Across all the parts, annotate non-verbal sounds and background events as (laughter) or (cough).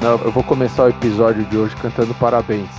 Não, eu vou começar o episódio de hoje cantando parabéns.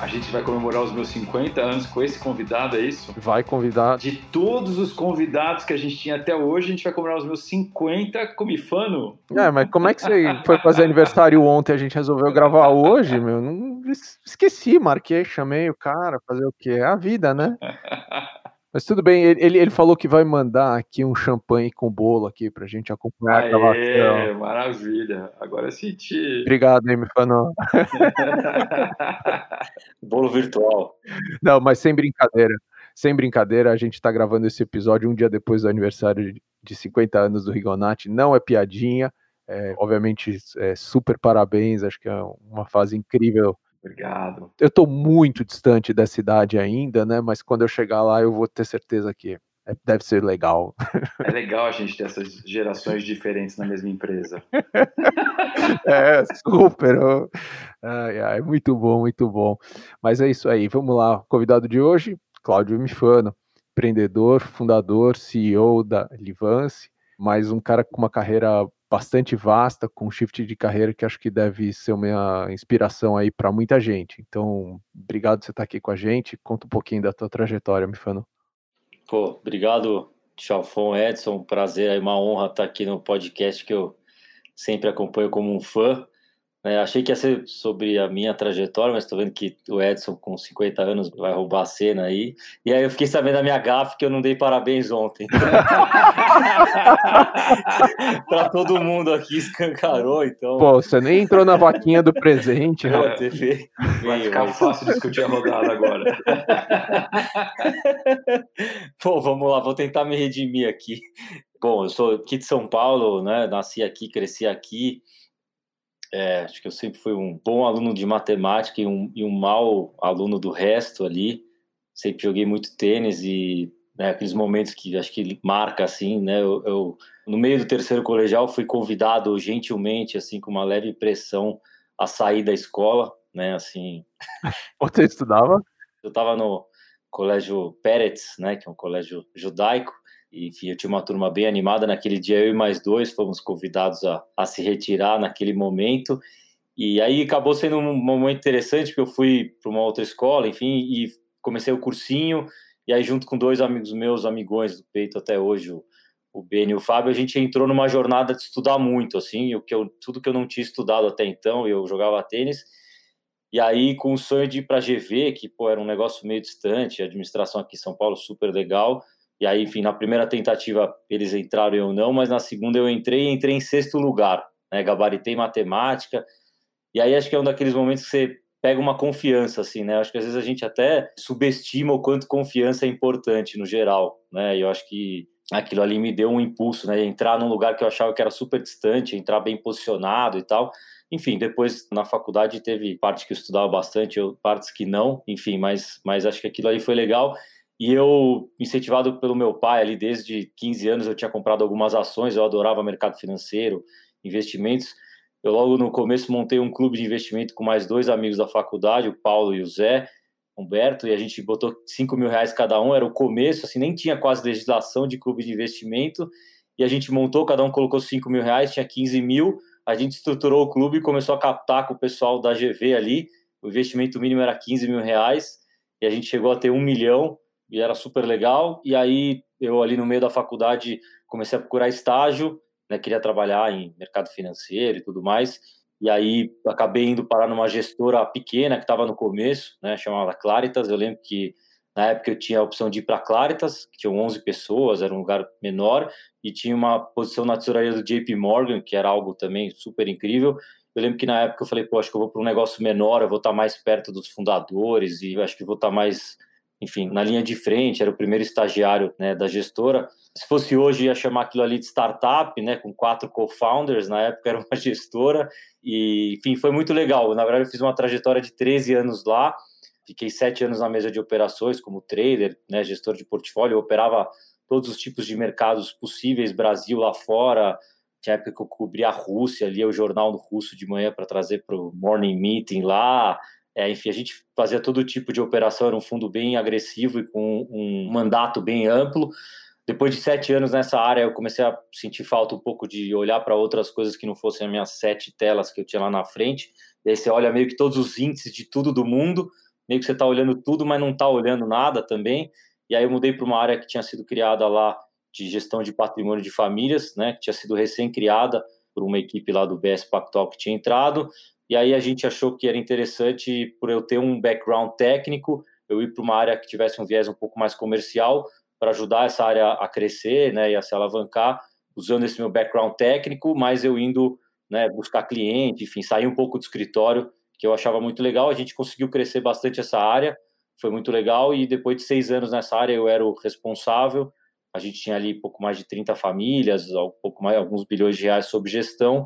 A gente vai comemorar os meus 50 anos com esse convidado, é isso? Vai convidar. De todos os convidados que a gente tinha até hoje, a gente vai comemorar os meus 50 comifano. É, mas como é que você foi fazer aniversário ontem e a gente resolveu gravar hoje, meu? Não, esqueci, marquei, chamei o cara, fazer o quê? É a vida, né? (laughs) Mas tudo bem, ele, ele falou que vai mandar aqui um champanhe com bolo aqui pra gente acompanhar Aê, a gravação. Maravilha, agora eu senti. Obrigado, hein, Mifano. (laughs) bolo virtual. Não, mas sem brincadeira. Sem brincadeira, a gente está gravando esse episódio um dia depois do aniversário de 50 anos do Rigonati. Não é piadinha, é, obviamente é, super parabéns, acho que é uma fase incrível Obrigado. Eu estou muito distante dessa idade ainda, né? Mas quando eu chegar lá, eu vou ter certeza que é, deve ser legal. É (laughs) legal a gente ter essas gerações diferentes na mesma empresa. é, super. Ai, ai, muito bom, muito bom. Mas é isso aí. Vamos lá. Convidado de hoje, Cláudio Mifano, empreendedor, fundador, CEO da Livance, mais um cara com uma carreira bastante vasta, com shift de carreira que acho que deve ser uma inspiração aí para muita gente. Então, obrigado por você estar aqui com a gente. Conta um pouquinho da tua trajetória, Mifano. Pô, obrigado, Chalfon Edson. Prazer, é uma honra estar aqui no podcast que eu sempre acompanho como um fã. É, achei que ia ser sobre a minha trajetória, mas estou vendo que o Edson, com 50 anos, vai roubar a cena aí. E aí eu fiquei sabendo da minha gafe que eu não dei parabéns ontem. (laughs) para todo mundo aqui escancarou, então. Pô, você nem entrou na vaquinha do presente, é, né? TV. Vai ficar mas... fácil discutir a rodada agora. (laughs) Pô, vamos lá, vou tentar me redimir aqui. Bom, eu sou aqui de São Paulo, né? Nasci aqui, cresci aqui. É, acho que eu sempre fui um bom aluno de matemática e um, e um mau aluno do resto ali. Sempre joguei muito tênis e né, aqueles momentos que acho que marca assim, né? Eu, eu, no meio do terceiro colegial fui convidado gentilmente, assim, com uma leve pressão a sair da escola, né? Assim. (laughs) Você estudava? Eu estava no colégio Peretz, né? Que é um colégio judaico enfim, eu tinha uma turma bem animada. Naquele dia, eu e mais dois fomos convidados a, a se retirar naquele momento. E aí acabou sendo um momento interessante, porque eu fui para uma outra escola, enfim, e comecei o cursinho. E aí, junto com dois amigos meus, amigões do peito até hoje, o, o Ben e o Fábio, a gente entrou numa jornada de estudar muito, assim, o que eu, tudo que eu não tinha estudado até então, eu jogava tênis. E aí, com o sonho de ir para a GV, que pô, era um negócio meio distante, administração aqui em São Paulo super legal, e aí, enfim, na primeira tentativa eles entraram eu não, mas na segunda eu entrei e entrei em sexto lugar, né? Gabaritei matemática. E aí acho que é um daqueles momentos que você pega uma confiança, assim, né? Acho que às vezes a gente até subestima o quanto confiança é importante no geral, né? E eu acho que aquilo ali me deu um impulso, né? Entrar num lugar que eu achava que era super distante, entrar bem posicionado e tal. Enfim, depois na faculdade teve parte que eu estudava bastante, partes que não, enfim, mas, mas acho que aquilo ali foi legal. E eu, incentivado pelo meu pai, ali desde 15 anos, eu tinha comprado algumas ações, eu adorava mercado financeiro, investimentos. Eu logo no começo montei um clube de investimento com mais dois amigos da faculdade, o Paulo e o Zé, Humberto, e a gente botou 5 mil reais cada um, era o começo, assim, nem tinha quase legislação de clube de investimento, e a gente montou, cada um colocou 5 mil reais, tinha 15 mil, a gente estruturou o clube e começou a captar com o pessoal da GV ali, o investimento mínimo era 15 mil reais, e a gente chegou a ter um milhão, e era super legal. E aí eu ali no meio da faculdade comecei a procurar estágio, né, queria trabalhar em mercado financeiro e tudo mais. E aí acabei indo parar numa gestora pequena que estava no começo, né, chamada Claritas. Eu lembro que na época eu tinha a opção de ir para Claritas, que tinham 11 pessoas, era um lugar menor, e tinha uma posição na tesouraria do JP Morgan, que era algo também super incrível. Eu lembro que na época eu falei, pô, acho que eu vou para um negócio menor, eu vou estar mais perto dos fundadores e acho que vou estar mais enfim, na linha de frente, era o primeiro estagiário né, da gestora. Se fosse hoje, ia chamar aquilo ali de startup, né, com quatro co-founders, na época era uma (laughs) gestora, e enfim, foi muito legal. Na verdade, eu fiz uma trajetória de 13 anos lá, fiquei sete anos na mesa de operações como trader, né, gestor de portfólio, eu operava todos os tipos de mercados possíveis, Brasil lá fora, tinha época que eu cobria a Rússia, lia o jornal no russo de manhã para trazer para o morning meeting lá, é, enfim, a gente fazia todo tipo de operação, era um fundo bem agressivo e com um mandato bem amplo. depois de sete anos nessa área, eu comecei a sentir falta um pouco de olhar para outras coisas que não fossem as minhas sete telas que eu tinha lá na frente. E aí você olha meio que todos os índices de tudo do mundo, meio que você está olhando tudo, mas não está olhando nada também. E aí eu mudei para uma área que tinha sido criada lá de gestão de patrimônio de famílias, né, que tinha sido recém-criada por uma equipe lá do BS Pactual que tinha entrado. E aí a gente achou que era interessante, por eu ter um background técnico, eu ir para uma área que tivesse um viés um pouco mais comercial, para ajudar essa área a crescer né, e a se alavancar, usando esse meu background técnico, mas eu indo né, buscar cliente, enfim, sair um pouco do escritório, que eu achava muito legal. A gente conseguiu crescer bastante essa área, foi muito legal. E depois de seis anos nessa área, eu era o responsável. A gente tinha ali pouco mais de 30 famílias, pouco mais, alguns bilhões de reais sob gestão.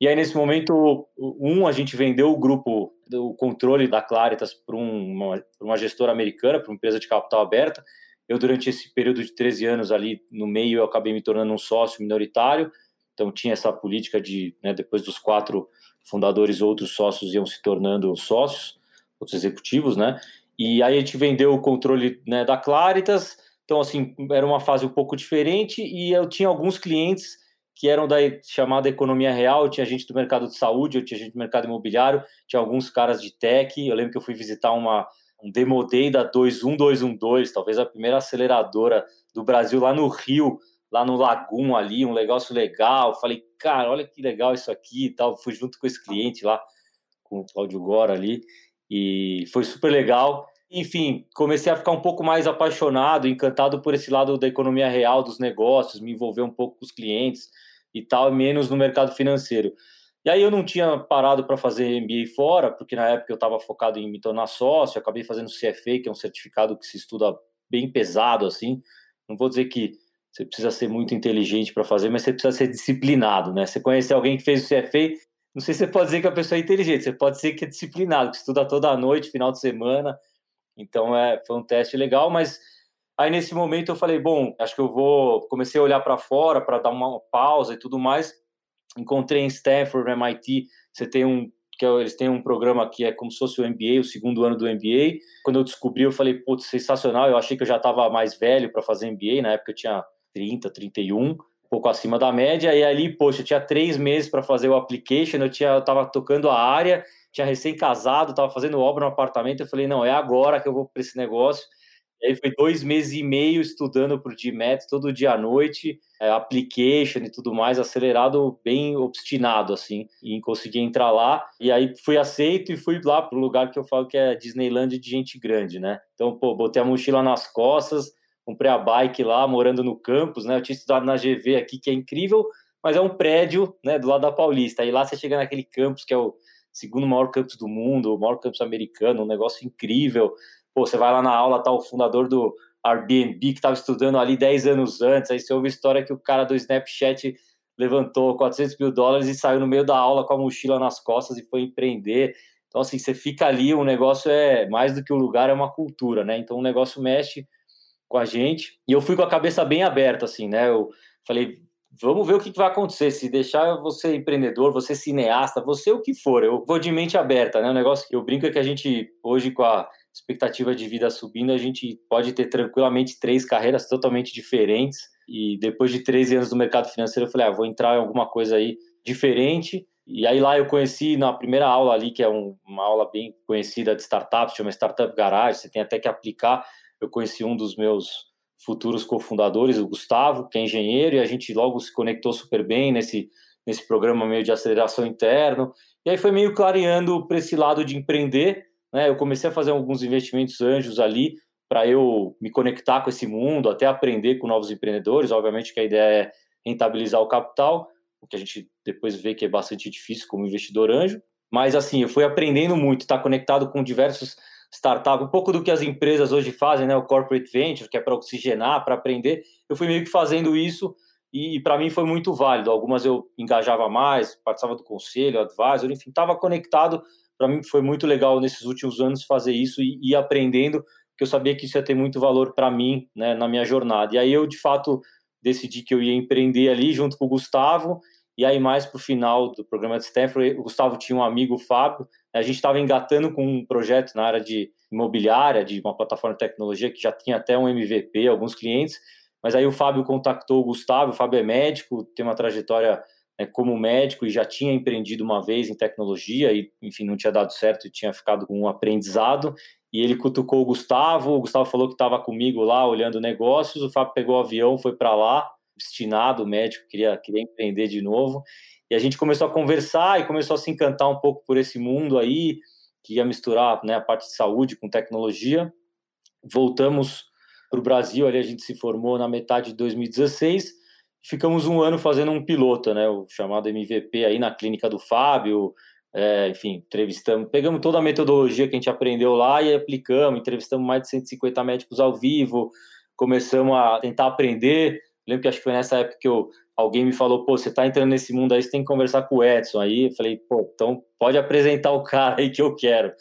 E aí, nesse momento, um, a gente vendeu o grupo, o controle da Claritas para uma, uma gestora americana, para uma empresa de capital aberta, eu, durante esse período de 13 anos ali no meio, eu acabei me tornando um sócio minoritário. Então, tinha essa política de, né, depois dos quatro fundadores, outros sócios iam se tornando sócios, outros executivos, né? E aí a gente vendeu o controle né, da Claritas. Então, assim, era uma fase um pouco diferente e eu tinha alguns clientes que eram da chamada economia real, tinha gente do mercado de saúde, eu tinha gente do mercado imobiliário, tinha alguns caras de tech. Eu lembro que eu fui visitar uma um Demo Day da 21212, talvez a primeira aceleradora do Brasil lá no Rio, lá no Lagum ali, um negócio legal. Falei, cara, olha que legal isso aqui e tal. Fui junto com esse cliente lá, com o Claudio Gora ali, e foi super legal. Enfim, comecei a ficar um pouco mais apaixonado, encantado por esse lado da economia real, dos negócios, me envolver um pouco com os clientes e tal, menos no mercado financeiro. E aí eu não tinha parado para fazer MBA fora, porque na época eu estava focado em me tornar sócio, acabei fazendo CFA, que é um certificado que se estuda bem pesado assim. Não vou dizer que você precisa ser muito inteligente para fazer, mas você precisa ser disciplinado, né? Você conhecer alguém que fez o CFA, não sei se você pode dizer que a pessoa é inteligente, você pode dizer que é disciplinado, que estuda toda noite, final de semana. Então é, foi um teste legal, mas aí nesse momento eu falei, bom, acho que eu vou comecei a olhar para fora para dar uma pausa e tudo mais encontrei em Stanford, MIT, você tem um que é, eles têm um programa que é como se fosse o MBA, o segundo ano do MBA. Quando eu descobri, eu falei, putz, sensacional. Eu achei que eu já estava mais velho para fazer MBA, na época eu tinha 30, 31, um pouco acima da média. E ali, poxa, eu tinha três meses para fazer o application, eu tinha, eu tava tocando a área, tinha recém-casado, estava fazendo obra no apartamento. Eu falei, não, é agora que eu vou para esse negócio. E aí foi dois meses e meio estudando para o GMAT todo dia à noite, é, application e tudo mais, acelerado, bem obstinado, assim, em conseguir entrar lá. E aí fui aceito e fui lá para o lugar que eu falo que é Disneyland de gente grande, né? Então, pô, botei a mochila nas costas, comprei a bike lá, morando no campus, né? Eu tinha estudado na GV aqui, que é incrível, mas é um prédio, né, do lado da Paulista. Aí lá você chega naquele campus que é o segundo maior campus do mundo, o maior campus americano, um negócio incrível Pô, você vai lá na aula, tá o fundador do Airbnb que estava estudando ali 10 anos antes, aí você ouve a história que o cara do Snapchat levantou 400 mil dólares e saiu no meio da aula com a mochila nas costas e foi empreender. Então, assim, você fica ali, o negócio é mais do que o lugar, é uma cultura, né? Então, o negócio mexe com a gente. E eu fui com a cabeça bem aberta, assim, né? Eu falei, vamos ver o que vai acontecer. Se deixar você empreendedor, você cineasta, você o que for, eu vou de mente aberta, né? O negócio que eu brinco é que a gente, hoje, com a expectativa de vida subindo, a gente pode ter tranquilamente três carreiras totalmente diferentes. E depois de 13 anos no mercado financeiro, eu falei, ah, vou entrar em alguma coisa aí diferente. E aí lá eu conheci na primeira aula ali, que é um, uma aula bem conhecida de startups, chama Startup Garage, você tem até que aplicar. Eu conheci um dos meus futuros cofundadores, o Gustavo, que é engenheiro, e a gente logo se conectou super bem nesse, nesse programa meio de aceleração interno. E aí foi meio clareando para esse lado de empreender, né? Eu comecei a fazer alguns investimentos anjos ali para eu me conectar com esse mundo, até aprender com novos empreendedores. Obviamente que a ideia é rentabilizar o capital, o que a gente depois vê que é bastante difícil como investidor anjo. Mas assim, eu fui aprendendo muito, estar tá conectado com diversos startups, um pouco do que as empresas hoje fazem, né? O corporate venture, que é para oxigenar, para aprender. Eu fui meio que fazendo isso e para mim foi muito válido. Algumas eu engajava mais, participava do conselho, advisor, enfim, estava conectado para mim foi muito legal nesses últimos anos fazer isso e ir aprendendo, porque eu sabia que isso ia ter muito valor para mim, né, na minha jornada. E aí eu, de fato, decidi que eu ia empreender ali junto com o Gustavo, e aí mais para o final do programa de Stanford, o Gustavo tinha um amigo, o Fábio, né, a gente estava engatando com um projeto na área de imobiliária, de uma plataforma de tecnologia que já tinha até um MVP, alguns clientes, Mas aí o Fábio contactou o Gustavo, o Fábio é médico, tem uma trajetória como médico e já tinha empreendido uma vez em tecnologia e, enfim, não tinha dado certo e tinha ficado com um aprendizado. E ele cutucou o Gustavo, o Gustavo falou que estava comigo lá olhando negócios, o Fábio pegou o avião, foi para lá, destinado, médico, queria, queria empreender de novo. E a gente começou a conversar e começou a se encantar um pouco por esse mundo aí, que ia misturar né, a parte de saúde com tecnologia. Voltamos para o Brasil, ali a gente se formou na metade de 2016 ficamos um ano fazendo um piloto, né, o chamado MVP aí na clínica do Fábio, é, enfim, entrevistamos, pegamos toda a metodologia que a gente aprendeu lá e aplicamos, entrevistamos mais de 150 médicos ao vivo, começamos a tentar aprender. Lembro que acho que foi nessa época que eu, alguém me falou, pô, você está entrando nesse mundo aí, você tem que conversar com o Edson. Aí eu falei, pô, então pode apresentar o (laughs) cara aí que eu quero.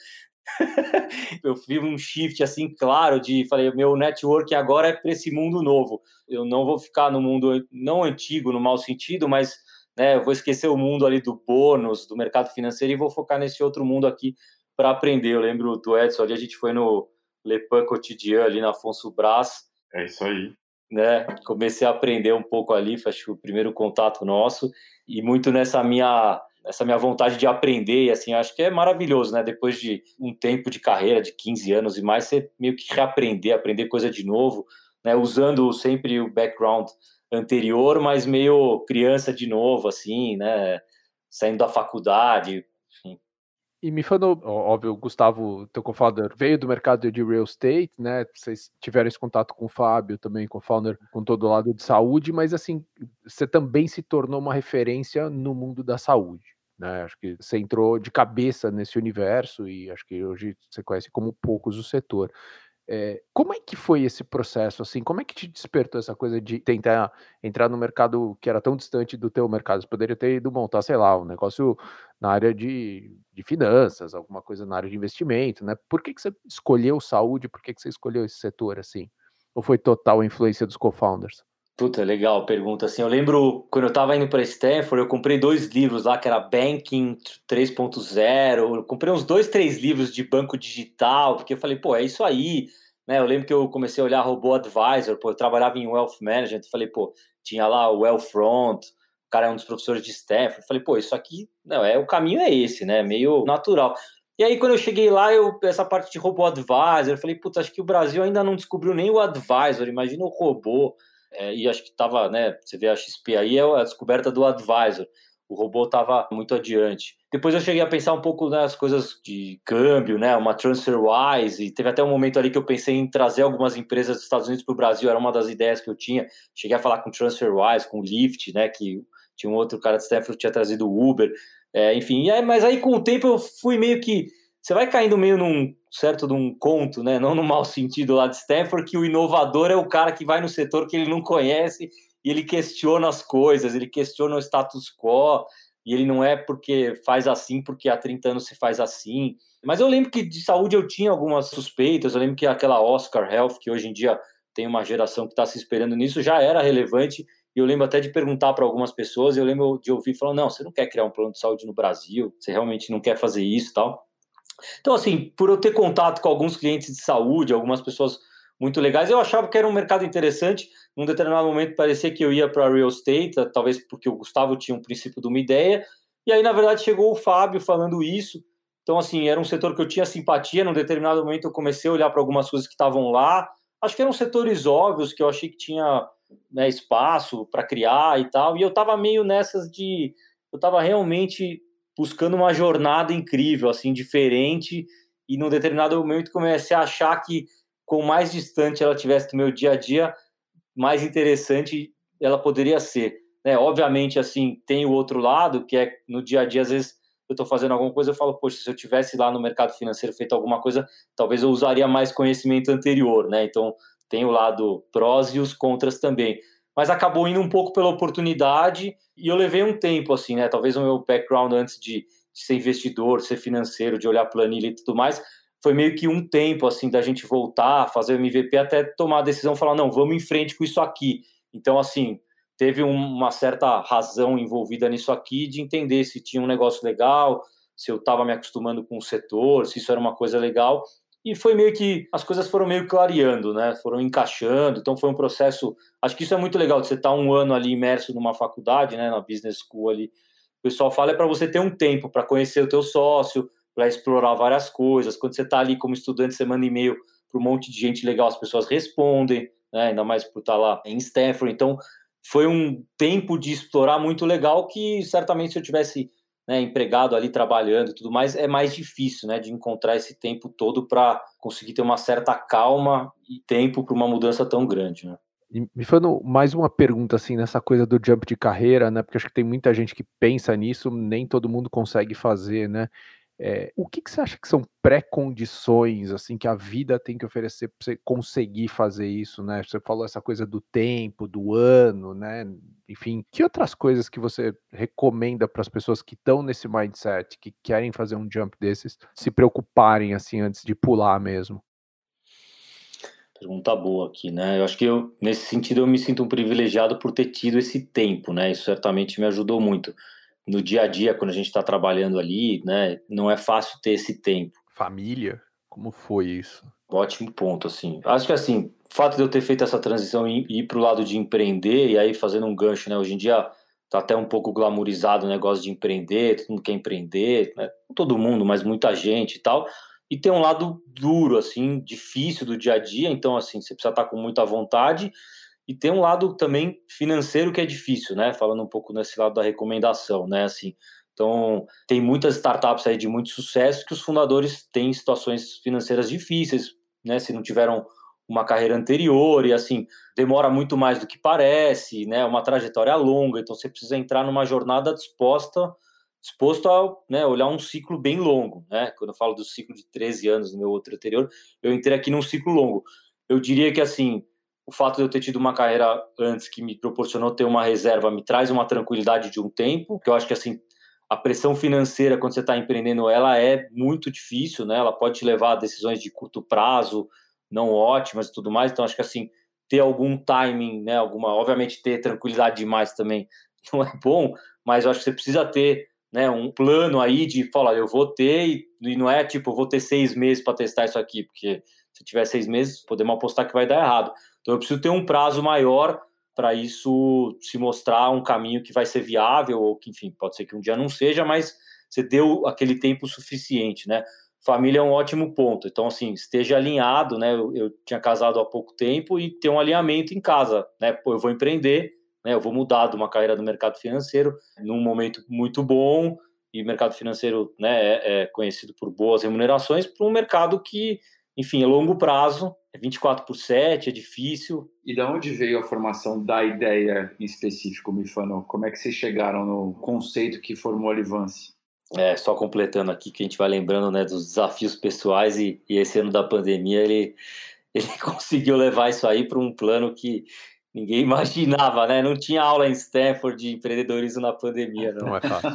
(laughs) eu fiz um shift assim claro de falei meu network agora é para esse mundo novo. Eu não vou ficar no mundo não antigo no mau sentido mas né eu vou esquecer o mundo ali do bônus do mercado financeiro e vou focar nesse outro mundo aqui para aprender. Eu lembro do Edson ali a gente foi no Le Pan Quotidien ali na Afonso Brás. É isso aí. Né comecei a aprender um pouco ali acho, o primeiro contato nosso. E muito nessa minha essa minha vontade de aprender, e assim, acho que é maravilhoso, né? Depois de um tempo de carreira, de 15 anos e mais, você meio que reaprender, aprender coisa de novo, né? Usando sempre o background anterior, mas meio criança de novo, assim, né? Saindo da faculdade. E me falou, óbvio, o Gustavo, teu co-founder, veio do mercado de real estate, né? Vocês tiveram esse contato com o Fábio, também co-founder, com todo o lado de saúde, mas assim, você também se tornou uma referência no mundo da saúde. Né? Acho que você entrou de cabeça nesse universo e acho que hoje você conhece como poucos o setor. É, como é que foi esse processo, assim? Como é que te despertou essa coisa de tentar entrar no mercado que era tão distante do teu mercado? Você poderia ter ido montar, sei lá, um negócio na área de, de finanças, alguma coisa na área de investimento, né? Por que, que você escolheu saúde? Por que, que você escolheu esse setor, assim? Ou foi total influência dos co-founders? Puta, legal, pergunta assim. Eu lembro quando eu tava indo para Stanford, eu comprei dois livros lá, que era Banking 3.0. Eu comprei uns dois, três livros de banco digital, porque eu falei, pô, é isso aí. Né? Eu lembro que eu comecei a olhar Robô Advisor, pô, eu trabalhava em Wealth Management, falei, pô, tinha lá o Wealthfront, o cara é um dos professores de Stanford. falei, pô, isso aqui, não, é o caminho é esse, né? Meio natural. E aí, quando eu cheguei lá, eu, essa parte de robô advisor, eu falei, puta, acho que o Brasil ainda não descobriu nem o advisor, imagina o robô. É, e acho que estava, né? Você vê a XP aí, é a descoberta do advisor. O robô estava muito adiante. Depois eu cheguei a pensar um pouco nas coisas de câmbio, né? Uma TransferWise, e teve até um momento ali que eu pensei em trazer algumas empresas dos Estados Unidos para o Brasil, era uma das ideias que eu tinha. Cheguei a falar com TransferWise, com Lyft, né? Que tinha um outro cara de Stanford que tinha trazido o Uber. É, enfim, aí, mas aí com o tempo eu fui meio que você vai caindo meio num certo de um conto, né? Não no mau sentido lá de Stanford, que o inovador é o cara que vai no setor que ele não conhece e ele questiona as coisas, ele questiona o status quo, e ele não é porque faz assim, porque há 30 anos se faz assim. Mas eu lembro que de saúde eu tinha algumas suspeitas, eu lembro que aquela Oscar Health, que hoje em dia tem uma geração que está se esperando nisso, já era relevante. E eu lembro até de perguntar para algumas pessoas, eu lembro de ouvir falando: não, você não quer criar um plano de saúde no Brasil, você realmente não quer fazer isso tal. Então, assim, por eu ter contato com alguns clientes de saúde, algumas pessoas muito legais, eu achava que era um mercado interessante. Num determinado momento, parecia que eu ia para real estate, talvez porque o Gustavo tinha um princípio de uma ideia. E aí, na verdade, chegou o Fábio falando isso. Então, assim, era um setor que eu tinha simpatia. Num determinado momento, eu comecei a olhar para algumas coisas que estavam lá. Acho que eram setores óbvios que eu achei que tinha né, espaço para criar e tal. E eu estava meio nessas de. Eu estava realmente buscando uma jornada incrível, assim, diferente, e num determinado momento comecei a achar que com mais distante ela tivesse do meu dia a dia, mais interessante ela poderia ser. Né? Obviamente, assim, tem o outro lado, que é no dia a dia, às vezes eu estou fazendo alguma coisa, eu falo, poxa, se eu tivesse lá no mercado financeiro feito alguma coisa, talvez eu usaria mais conhecimento anterior, né? Então, tem o lado prós e os contras também mas acabou indo um pouco pela oportunidade e eu levei um tempo, assim, né? Talvez o meu background antes de, de ser investidor, ser financeiro, de olhar planilha e tudo mais, foi meio que um tempo, assim, da gente voltar, fazer o MVP, até tomar a decisão, falar, não, vamos em frente com isso aqui. Então, assim, teve uma certa razão envolvida nisso aqui de entender se tinha um negócio legal, se eu estava me acostumando com o setor, se isso era uma coisa legal. E foi meio que as coisas foram meio clareando, né? Foram encaixando. Então foi um processo. Acho que isso é muito legal de você estar um ano ali imerso numa faculdade, né? Na business school ali. O pessoal fala é para você ter um tempo para conhecer o teu sócio, para explorar várias coisas. Quando você está ali como estudante, você manda e-mail para um monte de gente legal, as pessoas respondem, né? Ainda mais por estar lá em Stanford. Então foi um tempo de explorar muito legal que certamente se eu tivesse né, empregado ali trabalhando e tudo mais, é mais difícil, né, de encontrar esse tempo todo para conseguir ter uma certa calma e tempo para uma mudança tão grande, né? E me fazendo mais uma pergunta assim nessa coisa do jump de carreira, né? Porque acho que tem muita gente que pensa nisso, nem todo mundo consegue fazer, né? É, o que, que, você acha que são pré-condições assim que a vida tem que oferecer para você conseguir fazer isso, né? Você falou essa coisa do tempo, do ano, né? Enfim, que outras coisas que você recomenda para as pessoas que estão nesse mindset, que querem fazer um jump desses, se preocuparem assim antes de pular mesmo? Pergunta boa aqui, né? Eu acho que eu, nesse sentido eu me sinto um privilegiado por ter tido esse tempo, né? Isso certamente me ajudou muito no dia a dia, quando a gente está trabalhando ali, né, não é fácil ter esse tempo. Família? Como foi isso? Ótimo ponto, assim. Acho que, assim, o fato de eu ter feito essa transição e ir para o lado de empreender, e aí fazendo um gancho, né, hoje em dia tá até um pouco glamourizado o negócio de empreender, todo mundo quer empreender, né, todo mundo, mas muita gente e tal, e tem um lado duro, assim, difícil do dia a dia, então, assim, você precisa estar tá com muita vontade, e tem um lado também financeiro que é difícil, né? Falando um pouco nesse lado da recomendação, né? Assim, então, tem muitas startups aí de muito sucesso que os fundadores têm situações financeiras difíceis, né? Se não tiveram uma carreira anterior e assim, demora muito mais do que parece, né? Uma trajetória longa, então você precisa entrar numa jornada disposta disposto a né, olhar um ciclo bem longo, né? Quando eu falo do ciclo de 13 anos no meu outro anterior, eu entrei aqui num ciclo longo. Eu diria que assim, o fato de eu ter tido uma carreira antes que me proporcionou ter uma reserva me traz uma tranquilidade de um tempo, que eu acho que assim a pressão financeira quando você está empreendendo ela é muito difícil, né? Ela pode te levar a decisões de curto prazo não ótimas e tudo mais. Então acho que assim ter algum timing, né? Alguma, obviamente ter tranquilidade demais também (laughs) não é bom, mas eu acho que você precisa ter né, um plano aí de falar, eu vou ter e, e não é tipo, vou ter seis meses para testar isso aqui, porque se tiver seis meses, podemos apostar que vai dar errado. Então eu preciso ter um prazo maior para isso se mostrar um caminho que vai ser viável, ou que, enfim, pode ser que um dia não seja, mas você deu aquele tempo suficiente, né? Família é um ótimo ponto. Então, assim, esteja alinhado, né? Eu, eu tinha casado há pouco tempo e ter um alinhamento em casa, né? Pô, eu vou empreender, né? Eu vou mudar de uma carreira no mercado financeiro num momento muito bom, e mercado financeiro né, é, é conhecido por boas remunerações, para um mercado que enfim, é longo prazo, é 24 por 7, é difícil. E de onde veio a formação da ideia em específico, Mifano? Como é que vocês chegaram no conceito que formou a Livance? É, só completando aqui que a gente vai lembrando né, dos desafios pessoais e, e esse ano da pandemia ele, (laughs) ele conseguiu levar isso aí para um plano que Ninguém (laughs) imaginava, né? Não tinha aula em Stanford de empreendedorismo na pandemia, não. Não é fácil.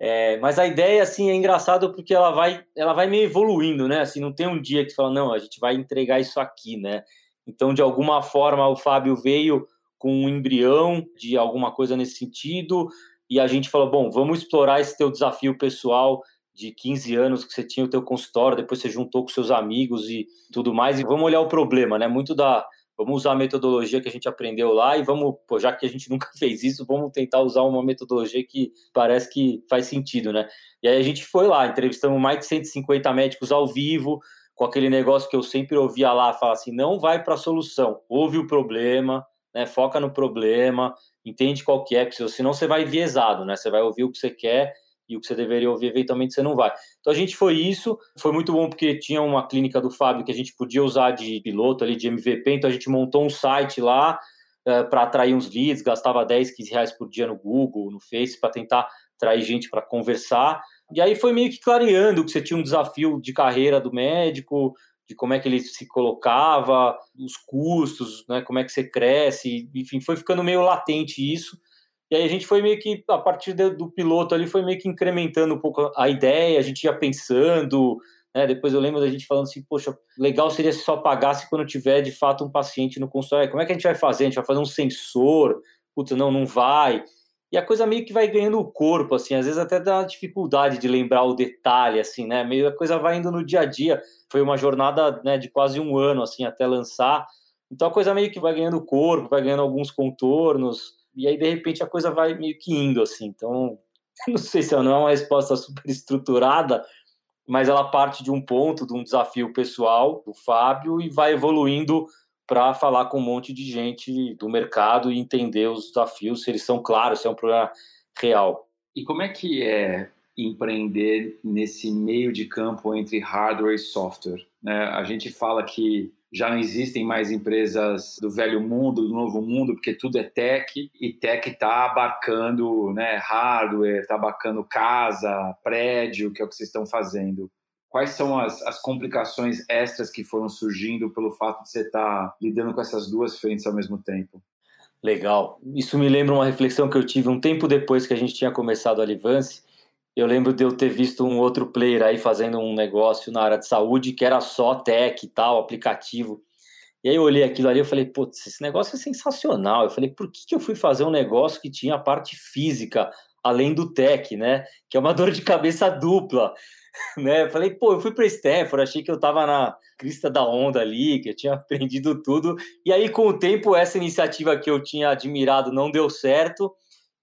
É. (laughs) é, mas a ideia, assim, é engraçado porque ela vai, ela vai meio evoluindo, né? Assim, não tem um dia que fala, não, a gente vai entregar isso aqui, né? Então, de alguma forma, o Fábio veio com um embrião de alguma coisa nesse sentido e a gente falou, bom, vamos explorar esse teu desafio pessoal de 15 anos que você tinha o teu consultório, depois você juntou com seus amigos e tudo mais, e vamos olhar o problema, né? Muito da vamos usar a metodologia que a gente aprendeu lá e vamos, pô, já que a gente (laughs) nunca fez isso, vamos tentar usar uma metodologia que parece que faz sentido, né? E aí a gente foi lá, entrevistamos mais de 150 médicos ao vivo, com aquele negócio que eu sempre ouvia lá, falar assim, não vai para a solução, ouve o problema, né, foca no problema, entende qual que é, porque senão você vai viesado, né? Você vai ouvir o que você quer e o que você deveria ouvir, eventualmente você não vai. Então a gente foi isso, foi muito bom porque tinha uma clínica do Fábio que a gente podia usar de piloto ali, de MVP, então a gente montou um site lá eh, para atrair uns leads, gastava 10, 15 reais por dia no Google, no Face, para tentar atrair gente para conversar. E aí foi meio que clareando que você tinha um desafio de carreira do médico, de como é que ele se colocava, os custos, né, como é que você cresce, enfim, foi ficando meio latente isso. E aí a gente foi meio que, a partir do piloto ali, foi meio que incrementando um pouco a ideia, a gente ia pensando, né? Depois eu lembro da gente falando assim, poxa, legal seria se só pagasse quando tiver de fato um paciente no consultório. Como é que a gente vai fazer? A gente vai fazer um sensor? Puta, não, não vai. e a coisa meio que vai ganhando o corpo, assim, às vezes até dá dificuldade de lembrar o detalhe, assim, né? Meio a coisa vai indo no dia a dia. Foi uma jornada né, de quase um ano, assim, até lançar. Então a coisa meio que vai ganhando corpo, vai ganhando alguns contornos, e aí de repente a coisa vai meio que indo, assim. Então, (laughs) não sei se não é uma resposta super estruturada, mas ela parte de um ponto, de um desafio pessoal do Fábio e vai evoluindo para falar com um monte de gente do mercado e entender os desafios, se eles são claros, se é um problema real. E como é que é empreender nesse meio de campo entre hardware e software? Né? A gente fala que já não existem mais empresas do velho mundo, do novo mundo, porque tudo é tech, e tech está abarcando né, hardware, está abarcando casa, prédio, que é o que vocês estão fazendo. Quais são as, as complicações extras que foram surgindo pelo fato de você estar tá lidando com essas duas frentes ao mesmo tempo? Legal. Isso me lembra uma reflexão que eu tive um tempo depois que a gente tinha começado a Livance, eu lembro de eu ter visto um outro player aí fazendo um negócio na área de saúde que era só tech e tal, aplicativo. E aí eu olhei aquilo ali e falei, putz, esse negócio é sensacional. Eu falei, por que, que eu fui fazer um negócio que tinha a parte física, além do tech, né? Que é uma (laughs) dor de cabeça dupla, (laughs) né? Eu falei, pô, eu fui para Stanford, achei que eu estava na crista da onda ali, que eu tinha (laughs) aprendido tudo. E aí, com o tempo, essa iniciativa que eu tinha admirado não deu certo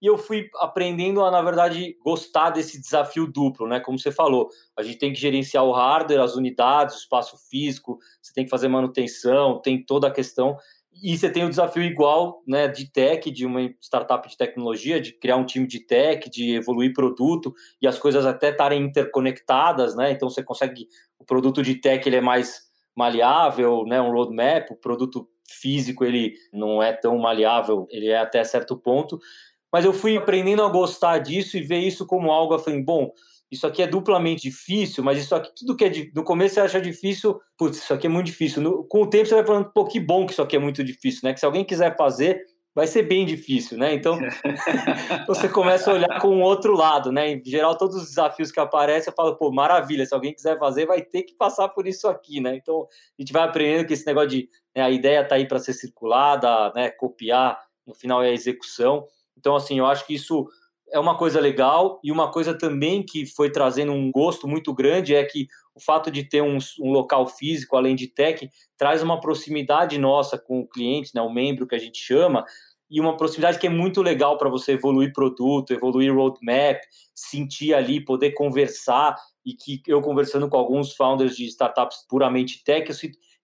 e eu fui aprendendo a, na verdade, gostar desse desafio duplo, né? Como você falou, a gente tem que gerenciar o hardware, as unidades, o espaço físico, você tem que fazer manutenção, tem toda a questão. E você tem o desafio igual, né, de tech, de uma startup de tecnologia, de criar um time de tech, de evoluir produto e as coisas até estarem interconectadas, né? Então você consegue o produto de tech ele é mais maleável, né, um roadmap, o produto físico ele não é tão maleável, ele é até certo ponto mas eu fui aprendendo a gostar disso e ver isso como algo, eu falei, bom, isso aqui é duplamente difícil, mas isso aqui, tudo que é no começo você acha difícil, putz, isso aqui é muito difícil. No, com o tempo você vai falando, pô, que bom que isso aqui é muito difícil, né? Que se alguém quiser fazer, vai ser bem difícil, né? Então (laughs) você começa a olhar com o outro lado, né? Em geral, todos os desafios que aparecem, eu falo, pô, maravilha, se alguém quiser fazer, vai ter que passar por isso aqui, né? Então a gente vai aprendendo que esse negócio de né, a ideia tá aí para ser circulada, né? Copiar, no final é a execução. Então, assim, eu acho que isso é uma coisa legal e uma coisa também que foi trazendo um gosto muito grande é que o fato de ter um, um local físico, além de tech, traz uma proximidade nossa com o cliente, né, o membro que a gente chama, e uma proximidade que é muito legal para você evoluir produto, evoluir roadmap, sentir ali, poder conversar, e que eu conversando com alguns founders de startups puramente tech,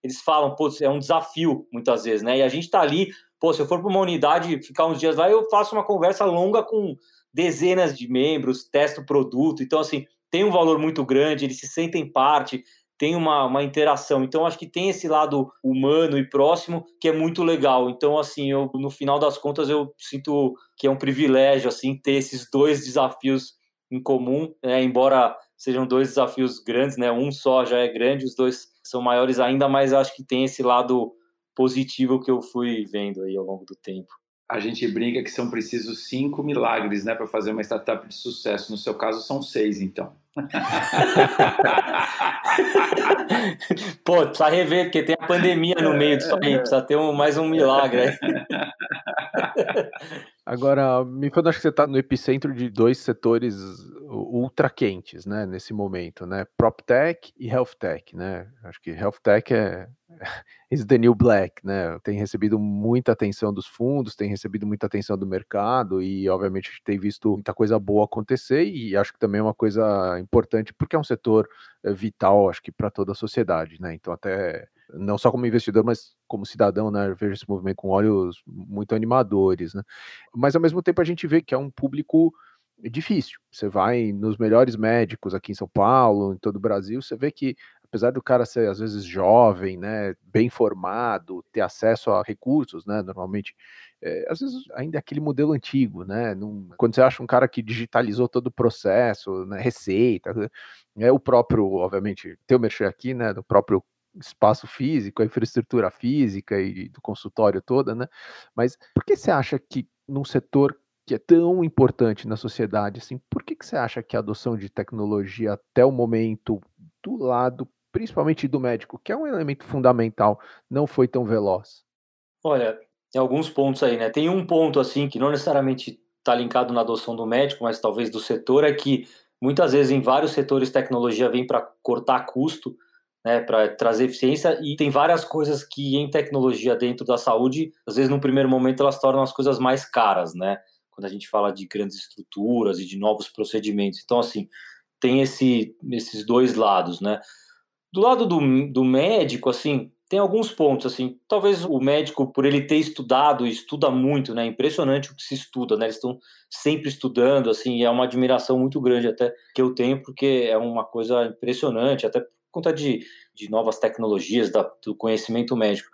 eles falam, pô, é um desafio muitas vezes, né? E a gente está ali Pô, se eu for para uma unidade ficar uns dias lá, eu faço uma conversa longa com dezenas de membros, testo o produto. Então, assim, tem um valor muito grande, eles se sentem parte, tem uma, uma interação. Então, acho que tem esse lado humano e próximo que é muito legal. Então, assim, eu, no final das contas, eu sinto que é um privilégio, assim, ter esses dois desafios em comum, né? embora sejam dois desafios grandes, né? Um só já é grande, os dois são maiores ainda, mas acho que tem esse lado positivo que eu fui vendo aí ao longo do tempo. A gente brinca que são precisos cinco milagres, né, para fazer uma startup de sucesso. No seu caso, são seis, então. (laughs) Pô, precisa rever, porque tem a pandemia no meio disso aí, precisa ter um, mais um milagre aí. (laughs) Agora, me fala, acho que você está no epicentro de dois setores ultra quentes, né, nesse momento, né, PropTech e HealthTech, né, acho que HealthTech é is the new black, né, tem recebido muita atenção dos fundos, tem recebido muita atenção do mercado e, obviamente, tem visto muita coisa boa acontecer e acho que também é uma coisa importante porque é um setor eh, vital, acho que para toda a sociedade, né, então até não só como investidor, mas como cidadão, né, vejo esse movimento com olhos muito animadores, né, mas ao mesmo tempo a gente vê que é um público difícil. Você vai nos melhores médicos aqui em São Paulo, em todo o Brasil, você vê que apesar do cara ser às vezes jovem, né, bem formado, ter acesso a recursos, né, normalmente, é, às vezes ainda é aquele modelo antigo, né, quando você acha um cara que digitalizou todo o processo, né, receita, é o próprio, obviamente, tem o mexer aqui, né, do próprio espaço físico, a infraestrutura física e do consultório toda, né? Mas por que você acha que num setor que é tão importante na sociedade, assim, por que, que você acha que a adoção de tecnologia até o momento, do lado, principalmente do médico, que é um elemento fundamental, não foi tão veloz? Olha, tem alguns pontos aí, né? Tem um ponto, assim, que não necessariamente está linkado na adoção do médico, mas talvez do setor, é que muitas vezes em vários setores tecnologia vem para cortar custo, né, para trazer eficiência, e tem várias coisas que em tecnologia dentro da saúde, às vezes no primeiro momento elas tornam as coisas mais caras, né? Quando a gente fala de grandes estruturas e de novos procedimentos. Então, assim, tem esse, esses dois lados, né? Do lado do, do médico, assim, tem alguns pontos, assim, talvez o médico, por ele ter estudado, estuda muito, né, impressionante o que se estuda, né, eles estão sempre estudando, assim, é uma admiração muito grande até que eu tenho, porque é uma coisa impressionante, até por conta de, de novas tecnologias, da, do conhecimento médico.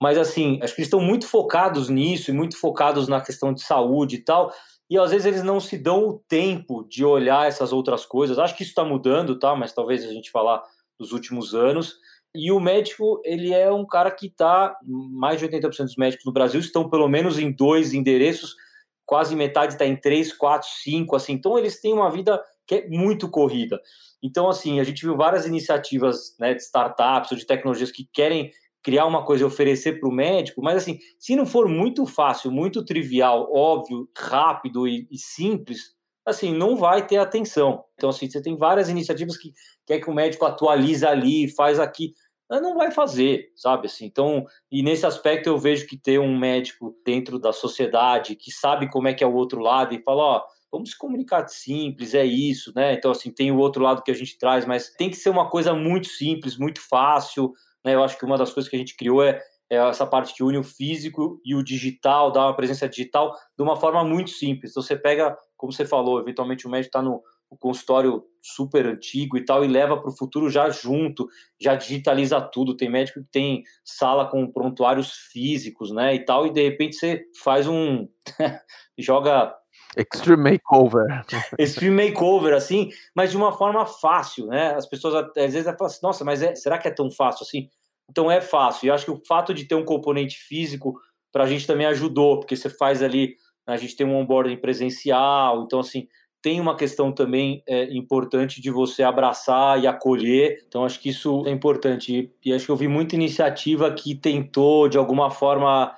Mas, assim, acho que eles estão muito focados nisso e muito focados na questão de saúde e tal, e às vezes eles não se dão o tempo de olhar essas outras coisas. Acho que isso está mudando, tá, mas talvez a gente falar dos últimos anos, e o médico, ele é um cara que está, mais de 80% dos médicos no Brasil estão pelo menos em dois endereços, quase metade está em três, quatro, cinco, assim. Então eles têm uma vida que é muito corrida. Então, assim, a gente viu várias iniciativas né, de startups ou de tecnologias que querem criar uma coisa e oferecer para o médico, mas assim, se não for muito fácil, muito trivial, óbvio, rápido e, e simples, assim, não vai ter atenção. Então, assim, você tem várias iniciativas que quer que o médico atualize ali, faz aqui, não vai fazer, sabe? Assim, então, e nesse aspecto eu vejo que ter um médico dentro da sociedade que sabe como é que é o outro lado e fala, ó, vamos se comunicar simples, é isso, né? Então, assim, tem o outro lado que a gente traz, mas tem que ser uma coisa muito simples, muito fácil, né? Eu acho que uma das coisas que a gente criou é, é essa parte que une o físico e o digital, dá uma presença digital de uma forma muito simples. Então, você pega, como você falou, eventualmente o médico está no consultório super antigo e tal, e leva para o futuro já junto, já digitaliza tudo. Tem médico que tem sala com prontuários físicos, né, e tal, e de repente você faz um. (laughs) joga. Extreme Makeover. Extreme Makeover, assim, mas de uma forma fácil, né? As pessoas às vezes falam assim, nossa, mas é, será que é tão fácil assim? Então é fácil. E eu acho que o fato de ter um componente físico para a gente também ajudou, porque você faz ali, a gente tem um onboarding presencial, então assim, tem uma questão também é, importante de você abraçar e acolher. Então, acho que isso é importante. E, e acho que eu vi muita iniciativa que tentou, de alguma forma,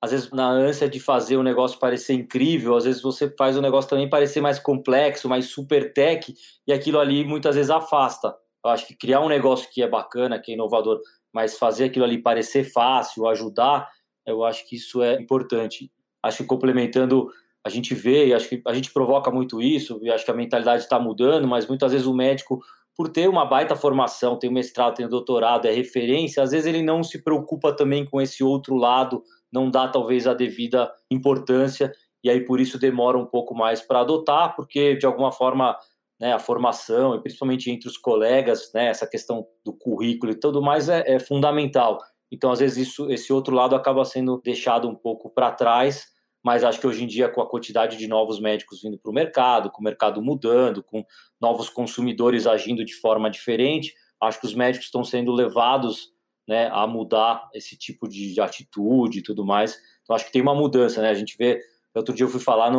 às vezes na ânsia de fazer o negócio parecer incrível, às vezes você faz o negócio também parecer mais complexo, mais super tech, e aquilo ali muitas vezes afasta. Eu acho que criar um negócio que é bacana, que é inovador, mas fazer aquilo ali parecer fácil, ajudar, eu acho que isso é importante. Acho que complementando a gente vê, e acho que a gente provoca muito isso, e acho que a mentalidade está mudando, mas muitas vezes o médico, por ter uma baita formação, tem mestrado, tem doutorado, é referência, às vezes ele não se preocupa também com esse outro lado, não dá talvez a devida importância, e aí por isso demora um pouco mais para adotar, porque de alguma forma né, a formação, e principalmente entre os colegas, né, essa questão do currículo e tudo mais é, é fundamental. Então, às vezes, isso, esse outro lado acaba sendo deixado um pouco para trás, mas acho que hoje em dia, com a quantidade de novos médicos vindo para o mercado, com o mercado mudando, com novos consumidores agindo de forma diferente, acho que os médicos estão sendo levados né, a mudar esse tipo de, de atitude e tudo mais. Então, acho que tem uma mudança, né? A gente vê. Outro dia eu fui falar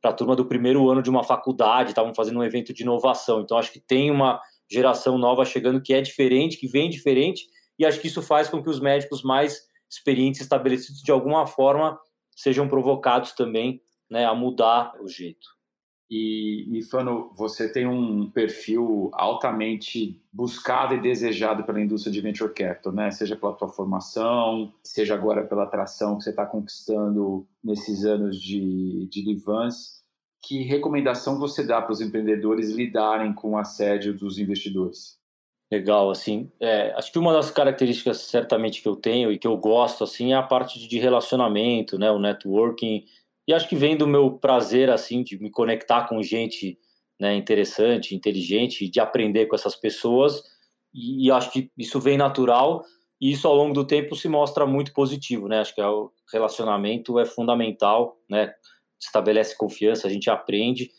para a turma do primeiro ano de uma faculdade, estavam fazendo um evento de inovação. Então, acho que tem uma geração nova chegando que é diferente, que vem diferente, e acho que isso faz com que os médicos mais experientes, estabelecidos de alguma forma, sejam provocados também né, a mudar o jeito. E, Mifano, você tem um perfil altamente buscado e desejado pela indústria de venture capital, né? Seja pela tua formação, seja agora pela atração que você está conquistando nesses anos de, de Livans. Que recomendação você dá para os empreendedores lidarem com o assédio dos investidores? Legal, assim, é, acho que uma das características certamente que eu tenho e que eu gosto, assim, é a parte de relacionamento, né, o networking, e acho que vem do meu prazer, assim, de me conectar com gente, né, interessante, inteligente, de aprender com essas pessoas, e, e acho que isso vem natural, e isso ao longo do tempo se mostra muito positivo, né, acho que é o relacionamento é fundamental, né, estabelece confiança, a gente aprende,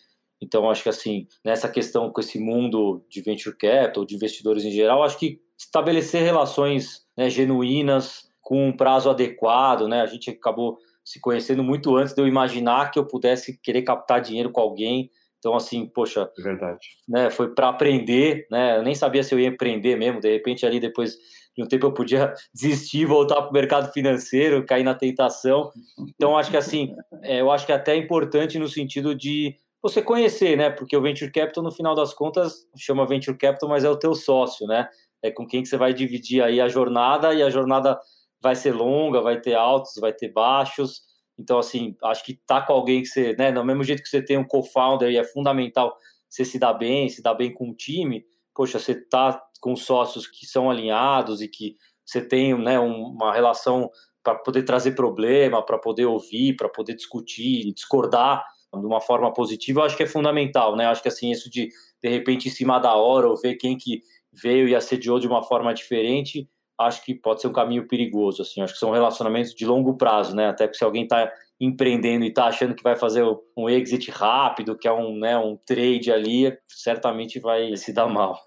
então, acho que assim, nessa questão com esse mundo de venture capital, de investidores em geral, acho que estabelecer relações né, genuínas, com um prazo adequado, né? A gente acabou se conhecendo muito antes de eu imaginar que eu pudesse querer captar dinheiro com alguém. Então, assim, poxa, é verdade. Né, foi para aprender, né? Eu nem sabia se eu ia empreender mesmo. De repente, ali depois de um tempo, eu podia (laughs) desistir, voltar para o mercado financeiro, cair na tentação. Então, acho que assim, é, eu acho que é até importante no sentido de você conhecer, né? Porque o venture capital, no final das contas, chama venture capital, mas é o teu sócio, né? É com quem que você vai dividir aí a jornada e a jornada vai ser longa, vai ter altos, vai ter baixos. Então, assim, acho que tá com alguém que você, né? No mesmo jeito que você tem um co-founder e é fundamental você se dar bem, se dar bem com o time. Poxa, você tá com sócios que são alinhados e que você tem, né, uma relação para poder trazer problema, para poder ouvir, para poder discutir discordar de uma forma positiva, eu acho que é fundamental, né? Acho que assim, isso de de repente em cima da hora ou ver quem que veio e assediou de uma forma diferente, acho que pode ser um caminho perigoso, assim. Acho que são relacionamentos de longo prazo, né? Até porque se alguém está empreendendo e está achando que vai fazer um exit rápido, que é um, né, um trade ali, certamente vai se dar mal.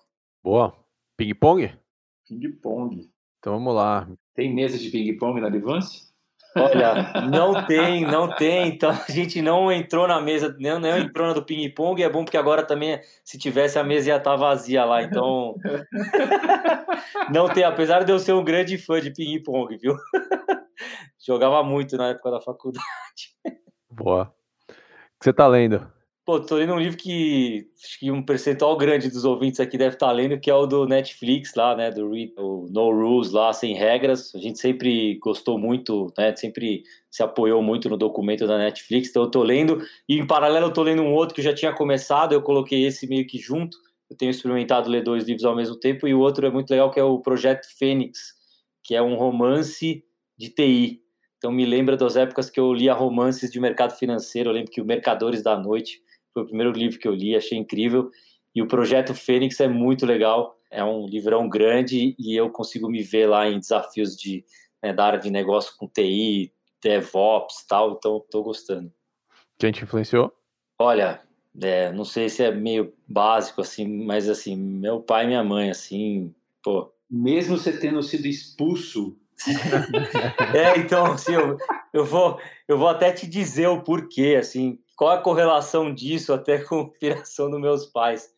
Boa. Ping-pong? Ping-pong. Então vamos lá. Tem mesa de ping-pong na Advance? Olha, não tem, não tem. Então a gente não entrou na mesa, não, não entrou na do ping-pong. É bom porque agora também, se tivesse, a mesa ia estar tá vazia lá. Então, não tem. Apesar de eu ser um grande fã de ping-pong, viu? Jogava muito na época da faculdade. Boa. O que você tá lendo? Pô, tô lendo um livro que acho que um percentual grande dos ouvintes aqui deve estar tá lendo, que é o do Netflix lá, né, do o No Rules lá, sem regras. A gente sempre gostou muito, né, sempre se apoiou muito no documento da Netflix, então eu tô lendo, e em paralelo eu tô lendo um outro que já tinha começado, eu coloquei esse meio que junto. Eu tenho experimentado ler dois livros ao mesmo tempo, e o outro é muito legal, que é o Projeto Fênix, que é um romance de TI. Então me lembra das épocas que eu lia romances de mercado financeiro, eu lembro que o Mercadores da Noite foi o primeiro livro que eu li, achei incrível. E o Projeto Fênix é muito legal. É um livrão grande e eu consigo me ver lá em desafios de, né, da área de negócio com TI, DevOps e tal. Então, estou gostando. Quem te influenciou? Olha, é, não sei se é meio básico, assim, mas assim, meu pai e minha mãe, assim, pô. Mesmo você tendo sido expulso (laughs) é, então, assim, eu, eu, vou, eu vou até te dizer o porquê, assim, qual é a correlação disso até (laughs) com a inspiração dos meus pais.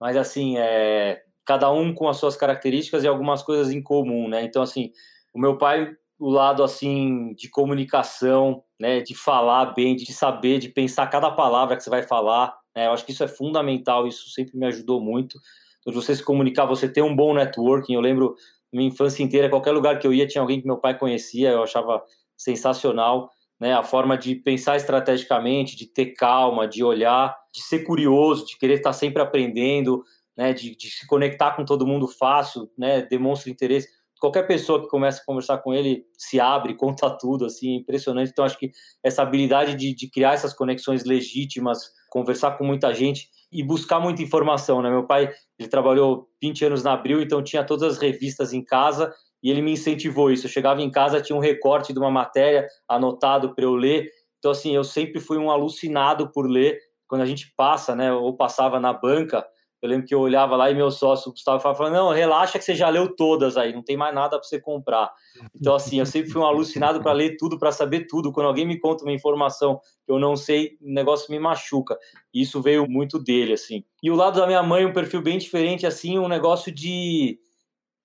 Mas, assim, é, cada um com as suas características e algumas coisas em comum, né? Então, assim, o meu pai, o lado, assim, de comunicação, né, de falar bem, de saber, de pensar cada palavra que você vai falar, né? Eu acho que isso é fundamental, isso sempre me ajudou muito. Então, você se comunicar, você ter um bom networking. Eu lembro, minha infância inteira, qualquer lugar que eu ia, tinha alguém que meu pai conhecia, eu achava sensacional né, a forma de pensar estrategicamente, de ter calma, de olhar, de ser curioso, de querer estar sempre aprendendo, né, de, de se conectar com todo mundo fácil, né, demonstra interesse. Qualquer pessoa que começa a conversar com ele se abre, (laughs) conta tudo, assim, é impressionante. Então, acho que essa habilidade de, de criar essas conexões legítimas, conversar com muita gente e buscar muita informação, né? Meu pai, ele trabalhou 20 anos na Abril, então tinha todas as revistas em casa e ele me incentivou isso. Eu chegava em casa, tinha um recorte de uma matéria anotado para eu ler. Então, assim, eu sempre fui um alucinado por ler. Quando a gente passa, né, ou passava na banca, eu lembro que eu olhava lá e meu sócio Gustavo falava: Não, relaxa que você já leu todas aí, não tem mais nada para você comprar. Então, assim, eu sempre fui um alucinado para ler tudo, para saber tudo. Quando alguém me conta uma informação que eu não sei, o negócio me machuca. E isso veio muito dele, assim. E o lado da minha mãe, um perfil bem diferente, assim, um negócio de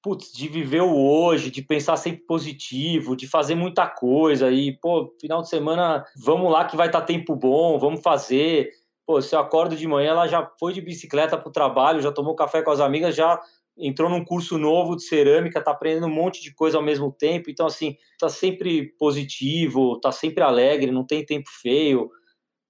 putz, de viver o hoje, de pensar sempre positivo, de fazer muita coisa e, pô, final de semana, vamos lá que vai estar tá tempo bom, vamos fazer. Pô, se eu acordo de manhã, ela já foi de bicicleta para o trabalho, já tomou café com as amigas, já entrou num curso novo de cerâmica, tá aprendendo um monte de coisa ao mesmo tempo. Então, assim, tá sempre positivo, tá sempre alegre, não tem tempo feio.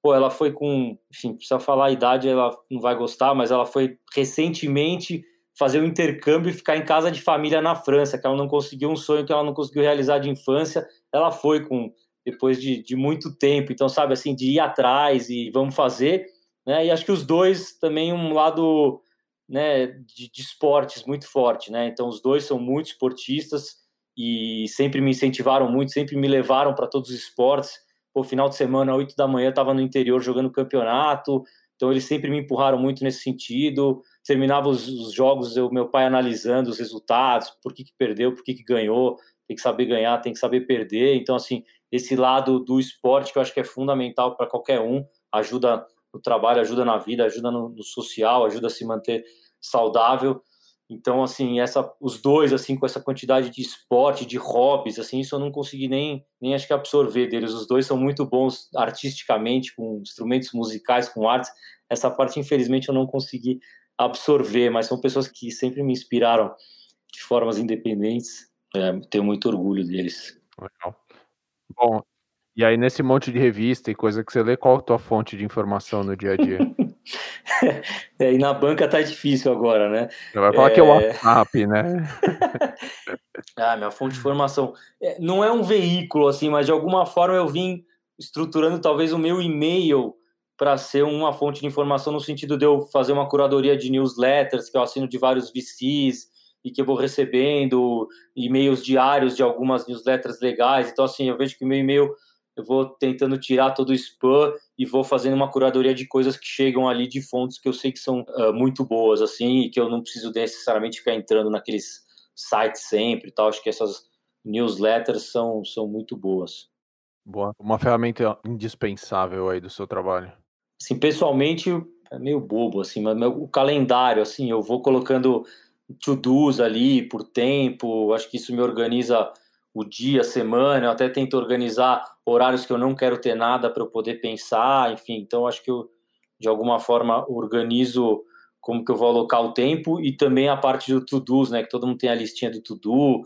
Pô, ela foi com, enfim, precisa falar a idade, ela não vai gostar, mas ela foi recentemente fazer um intercâmbio e ficar em casa de família na França, que ela não conseguiu um sonho que ela não conseguiu realizar de infância, ela foi com depois de, de muito tempo, então sabe assim de ir atrás e vamos fazer, né? E acho que os dois também um lado né, de, de esportes muito forte, né? Então os dois são muito esportistas e sempre me incentivaram muito, sempre me levaram para todos os esportes. Pô, final de semana, 8 da manhã, estava no interior jogando campeonato, então eles sempre me empurraram muito nesse sentido terminava os, os jogos, eu, meu pai analisando os resultados, por que, que perdeu, por que, que ganhou, tem que saber ganhar, tem que saber perder. Então, assim, esse lado do esporte que eu acho que é fundamental para qualquer um, ajuda no trabalho, ajuda na vida, ajuda no, no social, ajuda a se manter saudável. Então, assim, essa, os dois, assim, com essa quantidade de esporte, de hobbies, assim, isso eu não consegui nem, nem acho que absorver deles. Os dois são muito bons artisticamente, com instrumentos musicais, com artes. Essa parte, infelizmente, eu não consegui absorver, mas são pessoas que sempre me inspiraram de formas independentes. É, tenho muito orgulho deles. Legal. Bom, e aí nesse monte de revista e coisa que você lê, qual a tua fonte de informação no dia a dia? (laughs) é, e na banca tá difícil agora, né? Você vai falar é... que é o WhatsApp, né? (laughs) ah, minha fonte de informação. É, não é um veículo, assim, mas de alguma forma eu vim estruturando talvez o meu e-mail para ser uma fonte de informação no sentido de eu fazer uma curadoria de newsletters que eu assino de vários VCs e que eu vou recebendo e-mails diários de algumas newsletters legais. Então, assim, eu vejo que meu e-mail eu vou tentando tirar todo o spam e vou fazendo uma curadoria de coisas que chegam ali de fontes que eu sei que são uh, muito boas, assim, e que eu não preciso necessariamente ficar entrando naqueles sites sempre e tal. Acho que essas newsletters são, são muito boas. Boa. Uma ferramenta indispensável aí do seu trabalho. Assim, pessoalmente, é meio bobo, assim, mas o calendário, assim, eu vou colocando to-dos ali por tempo, acho que isso me organiza o dia, a semana, eu até tento organizar horários que eu não quero ter nada para eu poder pensar, enfim, então acho que eu de alguma forma organizo como que eu vou alocar o tempo e também a parte do to-dos, né, que todo mundo tem a listinha do to-do,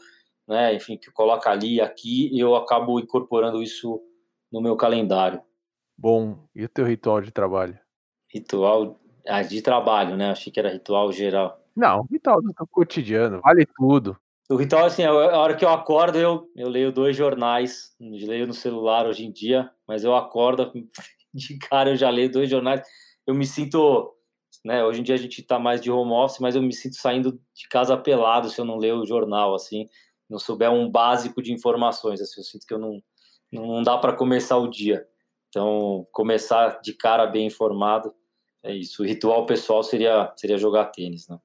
né, enfim, que coloca ali aqui, eu acabo incorporando isso no meu calendário. Bom, e o teu ritual de trabalho? Ritual ah, de trabalho, né? Achei que era ritual geral. Não, ritual do teu cotidiano, vale tudo. O ritual, assim, a hora que eu acordo, eu, eu leio dois jornais. leio no celular hoje em dia, mas eu acordo, (laughs) de cara eu já leio dois jornais. Eu me sinto, né, hoje em dia a gente tá mais de home office, mas eu me sinto saindo de casa pelado se eu não ler o jornal, assim, não souber um básico de informações, assim, eu sinto que eu não, não dá para começar o dia. Então, começar de cara bem informado, é isso. O ritual pessoal seria, seria jogar tênis, né?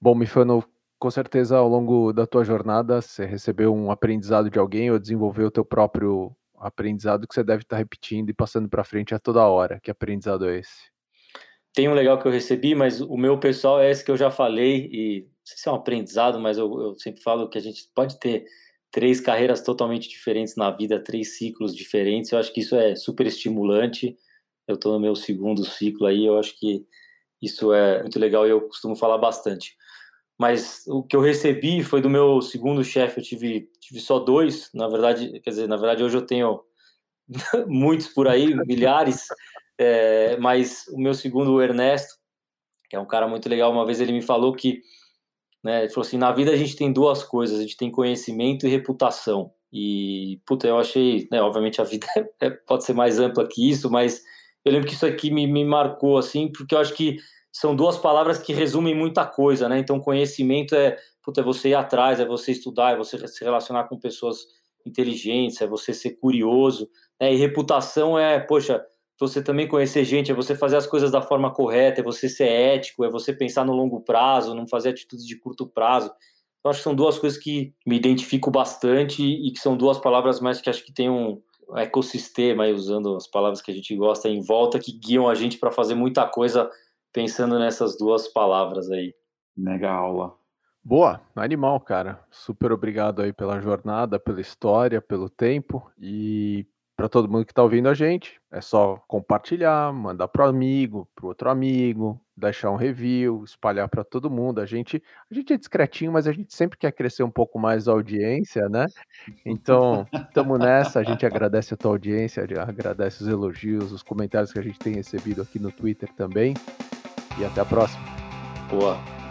Bom, Mifano, com certeza ao longo da tua jornada você recebeu um aprendizado de alguém ou desenvolveu o teu próprio aprendizado que você deve estar repetindo e passando para frente a toda hora. Que aprendizado é esse? Tem um legal que eu recebi, mas o meu pessoal é esse que eu já falei e não sei se é um aprendizado, mas eu, eu sempre falo que a gente pode ter três carreiras totalmente diferentes na vida, três ciclos diferentes. Eu acho que isso é super estimulante. Eu estou no meu segundo ciclo aí, eu acho que isso é muito legal e eu costumo falar bastante mas o que eu recebi foi do meu segundo chefe, eu tive, tive só dois, na verdade, quer dizer, na verdade hoje eu tenho (laughs) muitos por aí, (laughs) milhares, é, mas o meu segundo, o Ernesto, que é um cara muito legal, uma vez ele me falou que, né, ele falou assim, na vida a gente tem duas coisas, a gente tem conhecimento e reputação, e, puta, eu achei, né, obviamente a vida (laughs) é, pode ser mais ampla que isso, mas eu lembro que isso aqui me, me marcou, assim, porque eu acho que são duas palavras que resumem muita coisa, né? Então, conhecimento é, puta, é você ir atrás, é você estudar, é você se relacionar com pessoas inteligentes, é você ser curioso, né? E reputação é, poxa, você também conhecer gente, é você fazer as coisas da forma correta, é você ser ético, é você pensar no longo prazo, não fazer atitudes de curto prazo. Eu acho que são duas coisas que me identifico bastante e que são duas palavras mais que acho que tem um ecossistema, aí, usando as palavras que a gente gosta, em volta, que guiam a gente para fazer muita coisa pensando nessas duas palavras aí. Mega aula. Boa, animal, cara. Super obrigado aí pela jornada, pela história, pelo tempo e para todo mundo que está ouvindo a gente, é só compartilhar, mandar pro amigo, pro outro amigo, deixar um review, espalhar para todo mundo. A gente, a gente é discretinho, mas a gente sempre quer crescer um pouco mais a audiência, né? Então, estamos nessa. A gente agradece a tua audiência, agradece os elogios, os comentários que a gente tem recebido aqui no Twitter também e até a próxima. Boa.